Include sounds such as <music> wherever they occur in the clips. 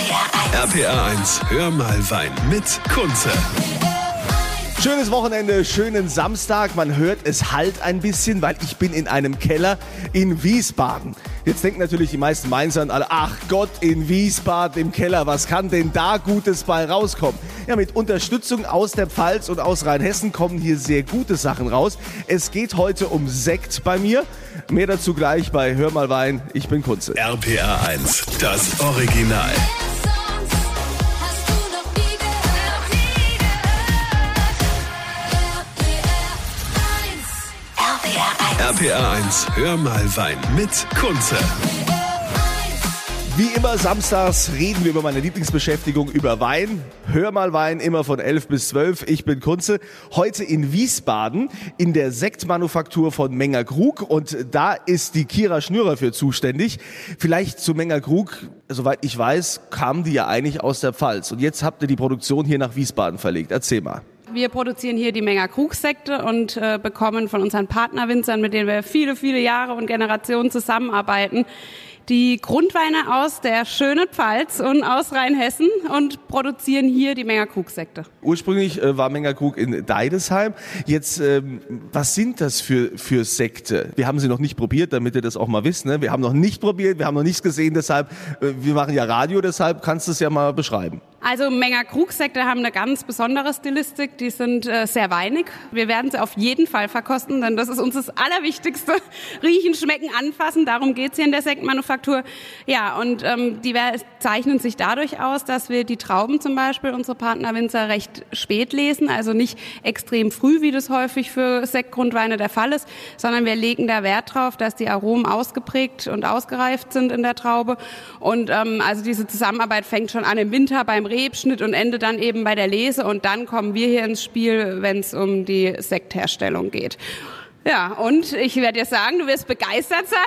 RPA 1, hör mal Wein mit Kunze. Schönes Wochenende, schönen Samstag. Man hört, es halt ein bisschen, weil ich bin in einem Keller in Wiesbaden. Jetzt denken natürlich die meisten Mainzer und alle, ach Gott, in Wiesbaden im Keller, was kann denn da Gutes bei rauskommen? Ja, mit Unterstützung aus der Pfalz und aus Rheinhessen kommen hier sehr gute Sachen raus. Es geht heute um Sekt bei mir. Mehr dazu gleich bei Hör mal Wein. Ich bin Kunze. RPA 1, das Original. RPR 1. RPA 1, hör mal Wein mit Kunze. Wie immer samstags reden wir über meine Lieblingsbeschäftigung, über Wein. Hör mal Wein, immer von 11 bis 12. Ich bin Kunze. Heute in Wiesbaden in der Sektmanufaktur von Menger Krug und da ist die Kira Schnürer für zuständig. Vielleicht zu Menger Krug, soweit ich weiß, kamen die ja eigentlich aus der Pfalz und jetzt habt ihr die Produktion hier nach Wiesbaden verlegt. Erzähl mal. Wir produzieren hier die Menger Krugsekte und äh, bekommen von unseren Partnerwinzern, mit denen wir viele, viele Jahre und Generationen zusammenarbeiten, die Grundweine aus der schönen Pfalz und aus Rheinhessen und produzieren hier die Menger Krugsekte. Ursprünglich äh, war Menger Krug in Deidesheim. Jetzt, ähm, was sind das für, für Sekte? Wir haben sie noch nicht probiert, damit ihr das auch mal wisst. Ne? Wir haben noch nicht probiert, wir haben noch nichts gesehen, deshalb, äh, wir machen ja Radio, deshalb kannst du es ja mal beschreiben. Also Menger Krugsekte haben eine ganz besondere Stilistik. Die sind äh, sehr weinig. Wir werden sie auf jeden Fall verkosten, denn das ist uns das Allerwichtigste. <laughs> Riechen, schmecken, anfassen. Darum geht's hier in der Sektmanufaktur. Ja, und ähm, die zeichnen sich dadurch aus, dass wir die Trauben zum Beispiel, unsere Partnerwinzer, recht spät lesen. Also nicht extrem früh, wie das häufig für Sektgrundweine der Fall ist, sondern wir legen da Wert drauf, dass die Aromen ausgeprägt und ausgereift sind in der Traube. Und ähm, also diese Zusammenarbeit fängt schon an im Winter beim Rebschnitt und endet dann eben bei der Lese. Und dann kommen wir hier ins Spiel, wenn es um die Sektherstellung geht. Ja, und ich werde dir sagen, du wirst begeistert sein.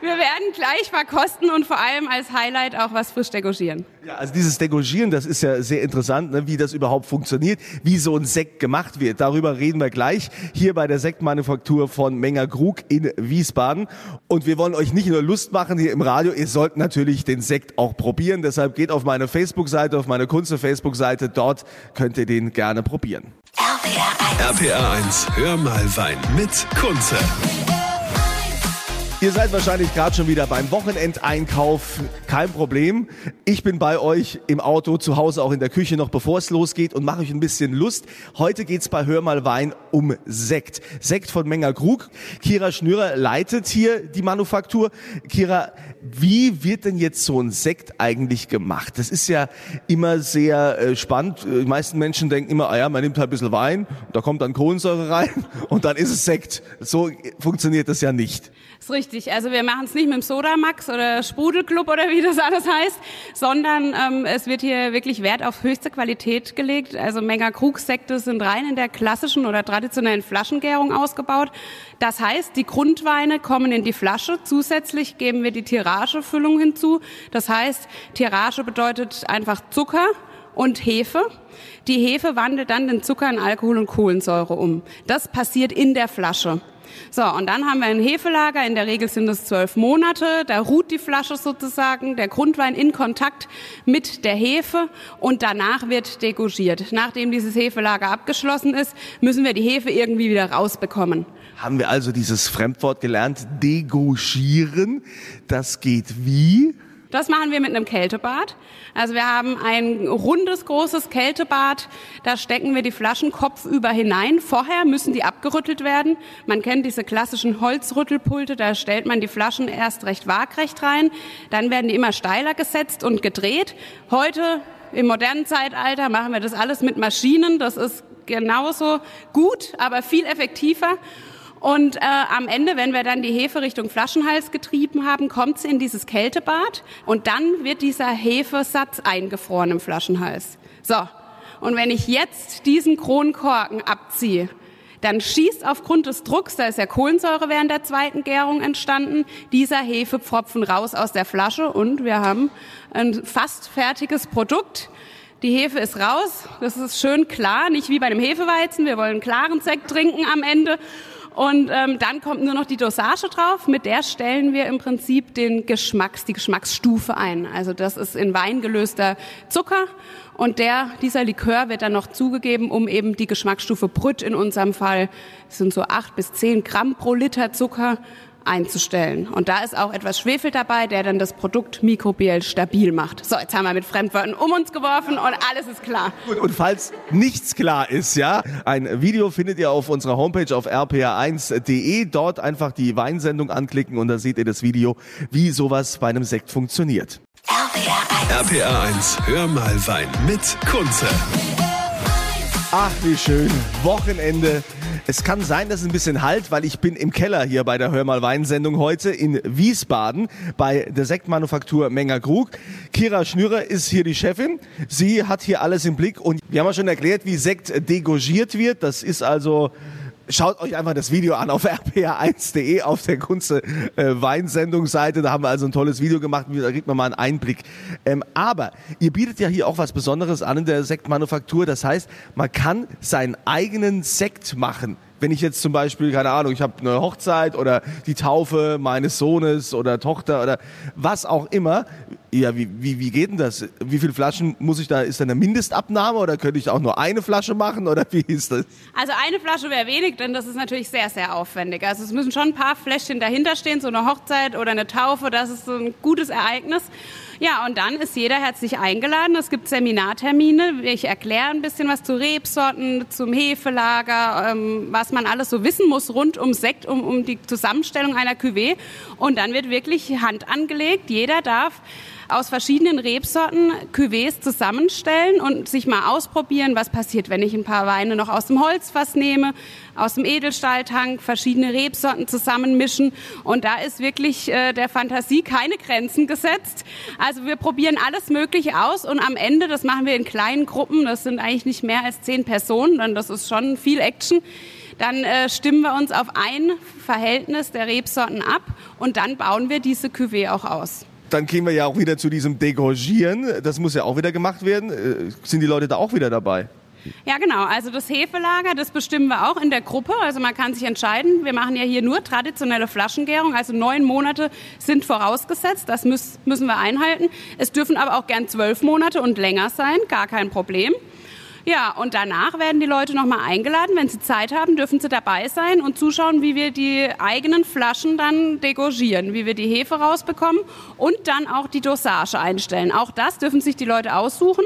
Wir werden gleich verkosten und vor allem als Highlight auch was frisch degorgieren. Ja, also dieses Degogieren, das ist ja sehr interessant, ne, wie das überhaupt funktioniert, wie so ein Sekt gemacht wird. Darüber reden wir gleich hier bei der Sektmanufaktur von Menger Krug in Wiesbaden. Und wir wollen euch nicht nur Lust machen hier im Radio, ihr sollt natürlich den Sekt auch probieren. Deshalb geht auf meine Facebook-Seite, auf meine Kunze-Facebook-Seite. Dort könnt ihr den gerne probieren. RPR 1. RPA 1, hör mal Wein mit Kunze. Ihr seid wahrscheinlich gerade schon wieder beim Wochenendeinkauf. Kein Problem. Ich bin bei euch im Auto, zu Hause, auch in der Küche noch, bevor es losgeht und mache euch ein bisschen Lust. Heute geht's bei Hör mal Wein um Sekt. Sekt von Menger Krug. Kira Schnürer leitet hier die Manufaktur. Kira, wie wird denn jetzt so ein Sekt eigentlich gemacht? Das ist ja immer sehr äh, spannend. Die meisten Menschen denken immer, ah ja, man nimmt halt ein bisschen Wein, da kommt dann Kohlensäure rein <laughs> und dann ist es Sekt. So funktioniert das ja nicht. Ist richtig. Also wir machen es nicht mit dem Sodamax oder Sprudelclub oder wie das alles heißt, sondern ähm, es wird hier wirklich Wert auf höchste Qualität gelegt. Also Menger Krugsekte sind rein in der klassischen oder traditionellen Flaschengärung ausgebaut. Das heißt, die Grundweine kommen in die Flasche. Zusätzlich geben wir die Tiragefüllung hinzu. Das heißt, Tirage bedeutet einfach Zucker und Hefe. Die Hefe wandelt dann den Zucker in Alkohol und Kohlensäure um. Das passiert in der Flasche. So, und dann haben wir ein Hefelager, in der Regel sind es zwölf Monate, da ruht die Flasche sozusagen, der Grundwein in Kontakt mit der Hefe und danach wird degorgiert. Nachdem dieses Hefelager abgeschlossen ist, müssen wir die Hefe irgendwie wieder rausbekommen. Haben wir also dieses Fremdwort gelernt, degauchieren. Das geht wie? Das machen wir mit einem Kältebad. Also wir haben ein rundes, großes Kältebad. Da stecken wir die Flaschen kopfüber hinein. Vorher müssen die abgerüttelt werden. Man kennt diese klassischen Holzrüttelpulte. Da stellt man die Flaschen erst recht waagrecht rein. Dann werden die immer steiler gesetzt und gedreht. Heute im modernen Zeitalter machen wir das alles mit Maschinen. Das ist genauso gut, aber viel effektiver. Und äh, am Ende, wenn wir dann die Hefe Richtung Flaschenhals getrieben haben, kommt sie in dieses Kältebad und dann wird dieser Hefesatz eingefroren im Flaschenhals. So, und wenn ich jetzt diesen Kronkorken abziehe, dann schießt aufgrund des Drucks, da ist ja Kohlensäure während der zweiten Gärung entstanden, dieser Hefepfropfen raus aus der Flasche und wir haben ein fast fertiges Produkt. Die Hefe ist raus, das ist schön klar, nicht wie bei einem Hefeweizen, wir wollen klaren Sekt trinken am Ende. Und ähm, dann kommt nur noch die Dosage drauf. Mit der stellen wir im Prinzip den Geschmacks, die Geschmacksstufe ein. Also das ist in Wein gelöster Zucker. Und der, dieser Likör wird dann noch zugegeben, um eben die Geschmacksstufe Brüt in unserem Fall, das sind so acht bis zehn Gramm pro Liter Zucker, einzustellen. Und da ist auch etwas Schwefel dabei, der dann das Produkt mikrobiell stabil macht. So, jetzt haben wir mit Fremdwörtern um uns geworfen und alles ist klar. Gut, und falls nichts klar ist, ja, ein Video findet ihr auf unserer Homepage auf rpa1.de. Dort einfach die Weinsendung anklicken und da seht ihr das Video, wie sowas bei einem Sekt funktioniert. RPR 1. RPR 1, hör mal Wein mit Kunze. Ach, wie schön. Wochenende. Es kann sein, dass es ein bisschen halt, weil ich bin im Keller hier bei der Hör mal Wein-Sendung heute in Wiesbaden bei der Sektmanufaktur Menger Krug. Kira Schnürer ist hier die Chefin. Sie hat hier alles im Blick und wir haben ja schon erklärt, wie Sekt degorgiert wird. Das ist also Schaut euch einfach das Video an auf <laughs> rpa1.de auf der Kunze äh, Weinsendungsseite. Da haben wir also ein tolles Video gemacht. Da kriegt man mal einen Einblick. Ähm, aber ihr bietet ja hier auch was Besonderes an in der Sektmanufaktur. Das heißt, man kann seinen eigenen Sekt machen. Wenn ich jetzt zum Beispiel, keine Ahnung, ich habe eine Hochzeit oder die Taufe meines Sohnes oder Tochter oder was auch immer. Ja, wie, wie, wie geht denn das? Wie viele Flaschen muss ich da, ist da eine Mindestabnahme oder könnte ich auch nur eine Flasche machen oder wie ist das? Also eine Flasche wäre wenig, denn das ist natürlich sehr, sehr aufwendig. Also es müssen schon ein paar Fläschchen dahinter stehen, so eine Hochzeit oder eine Taufe, das ist so ein gutes Ereignis. Ja, und dann ist jeder herzlich eingeladen. Es gibt Seminartermine. Ich erkläre ein bisschen was zu Rebsorten, zum Hefelager, ähm, was man alles so wissen muss rund um Sekt, um, um die Zusammenstellung einer Cuvée. Und dann wird wirklich Hand angelegt. Jeder darf aus verschiedenen Rebsorten Cuvées zusammenstellen und sich mal ausprobieren, was passiert, wenn ich ein paar Weine noch aus dem Holzfass nehme, aus dem Edelstahltank, verschiedene Rebsorten zusammenmischen. Und da ist wirklich äh, der Fantasie keine Grenzen gesetzt. Also wir probieren alles Mögliche aus und am Ende, das machen wir in kleinen Gruppen, das sind eigentlich nicht mehr als zehn Personen, denn das ist schon viel Action dann äh, stimmen wir uns auf ein Verhältnis der Rebsorten ab und dann bauen wir diese Cuvée auch aus. Dann gehen wir ja auch wieder zu diesem Degorgieren. Das muss ja auch wieder gemacht werden. Äh, Sind die Leute da auch wieder dabei? Ja, genau. Also das Hefelager, das bestimmen wir auch in der Gruppe. Also man kann sich entscheiden. Wir machen ja hier nur traditionelle Flaschengärung. Also neun Monate sind vorausgesetzt. Das müssen wir einhalten. Es dürfen aber auch gern zwölf Monate und länger sein. Gar kein Problem. Ja, und danach werden die Leute nochmal eingeladen. Wenn sie Zeit haben, dürfen sie dabei sein und zuschauen, wie wir die eigenen Flaschen dann degorgieren, wie wir die Hefe rausbekommen und dann auch die Dosage einstellen. Auch das dürfen sich die Leute aussuchen.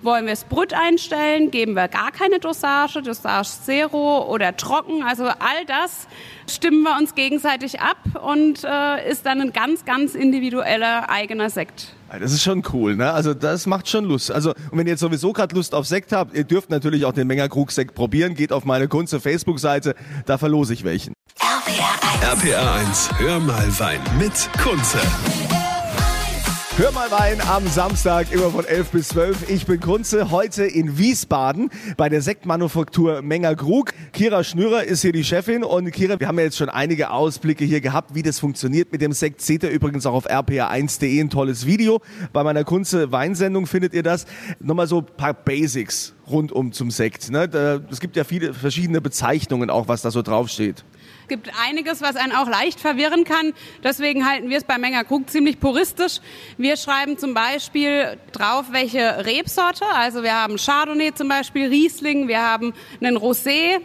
Wollen wir es Brüt einstellen? Geben wir gar keine Dosage, Dosage Zero oder trocken? Also all das stimmen wir uns gegenseitig ab und äh, ist dann ein ganz, ganz individueller eigener Sekt. Das ist schon cool, ne? Also das macht schon Lust. Also und wenn ihr jetzt sowieso gerade Lust auf Sekt habt, ihr dürft natürlich auch den Menger Krug Sekt probieren. Geht auf meine Kunze Facebook-Seite, da verlose ich welchen. RPR 1. RPR 1, hör mal Wein mit Kunze. Hör mal Wein am Samstag, immer von 11 bis 12. Ich bin Kunze, heute in Wiesbaden bei der Sektmanufaktur Menger Krug. Kira Schnürer ist hier die Chefin und Kira, wir haben ja jetzt schon einige Ausblicke hier gehabt, wie das funktioniert mit dem Sekt. Seht ihr übrigens auch auf rpa1.de ein tolles Video. Bei meiner Kunze Weinsendung findet ihr das. Nochmal so ein paar Basics rundum zum Sekt. Ne? Es gibt ja viele verschiedene Bezeichnungen auch, was da so draufsteht. Es gibt einiges, was einen auch leicht verwirren kann. Deswegen halten wir es bei Menger Krug ziemlich puristisch. Wir schreiben zum Beispiel drauf, welche Rebsorte. Also wir haben Chardonnay zum Beispiel, Riesling, wir haben einen Rosé,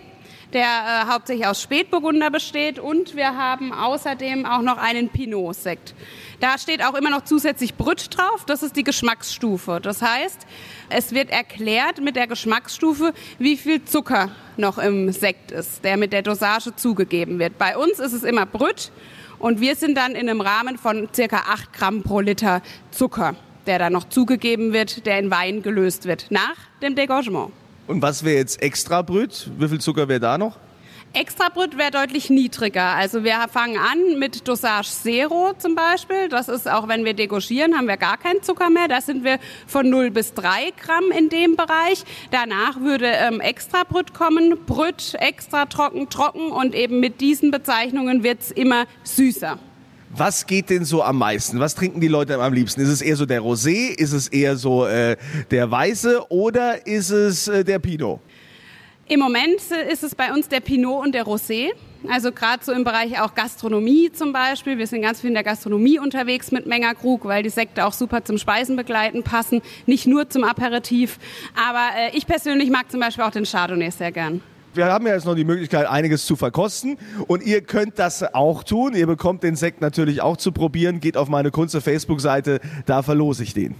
der äh, hauptsächlich aus Spätburgunder besteht und wir haben außerdem auch noch einen Pinot-Sekt. Da steht auch immer noch zusätzlich Brüt drauf, das ist die Geschmacksstufe. Das heißt, es wird erklärt mit der Geschmacksstufe, wie viel Zucker noch im Sekt ist, der mit der Dosage zugegeben wird. Bei uns ist es immer Brüt und wir sind dann in einem Rahmen von circa 8 Gramm pro Liter Zucker, der dann noch zugegeben wird, der in Wein gelöst wird, nach dem Degorgement. Und was wäre jetzt extra Brüt? Wie viel Zucker wäre da noch? Extrabrüt wäre deutlich niedriger. Also wir fangen an mit Dosage Zero zum Beispiel. Das ist auch, wenn wir degorgieren, haben wir gar keinen Zucker mehr. Da sind wir von 0 bis 3 Gramm in dem Bereich. Danach würde ähm, Extrabrüt kommen. Brüt, extra trocken, trocken. Und eben mit diesen Bezeichnungen wird's immer süßer. Was geht denn so am meisten? Was trinken die Leute am liebsten? Ist es eher so der Rosé? Ist es eher so äh, der Weiße? Oder ist es äh, der Pinot? Im Moment ist es bei uns der Pinot und der Rosé. Also gerade so im Bereich auch Gastronomie zum Beispiel. Wir sind ganz viel in der Gastronomie unterwegs mit Mengerkrug, weil die Sekte auch super zum Speisenbegleiten passen, nicht nur zum Aperitif. Aber äh, ich persönlich mag zum Beispiel auch den Chardonnay sehr gern. Wir haben ja jetzt noch die Möglichkeit, einiges zu verkosten. Und ihr könnt das auch tun. Ihr bekommt den Sekt natürlich auch zu probieren. Geht auf meine Kunze Facebook-Seite, da verlose ich den.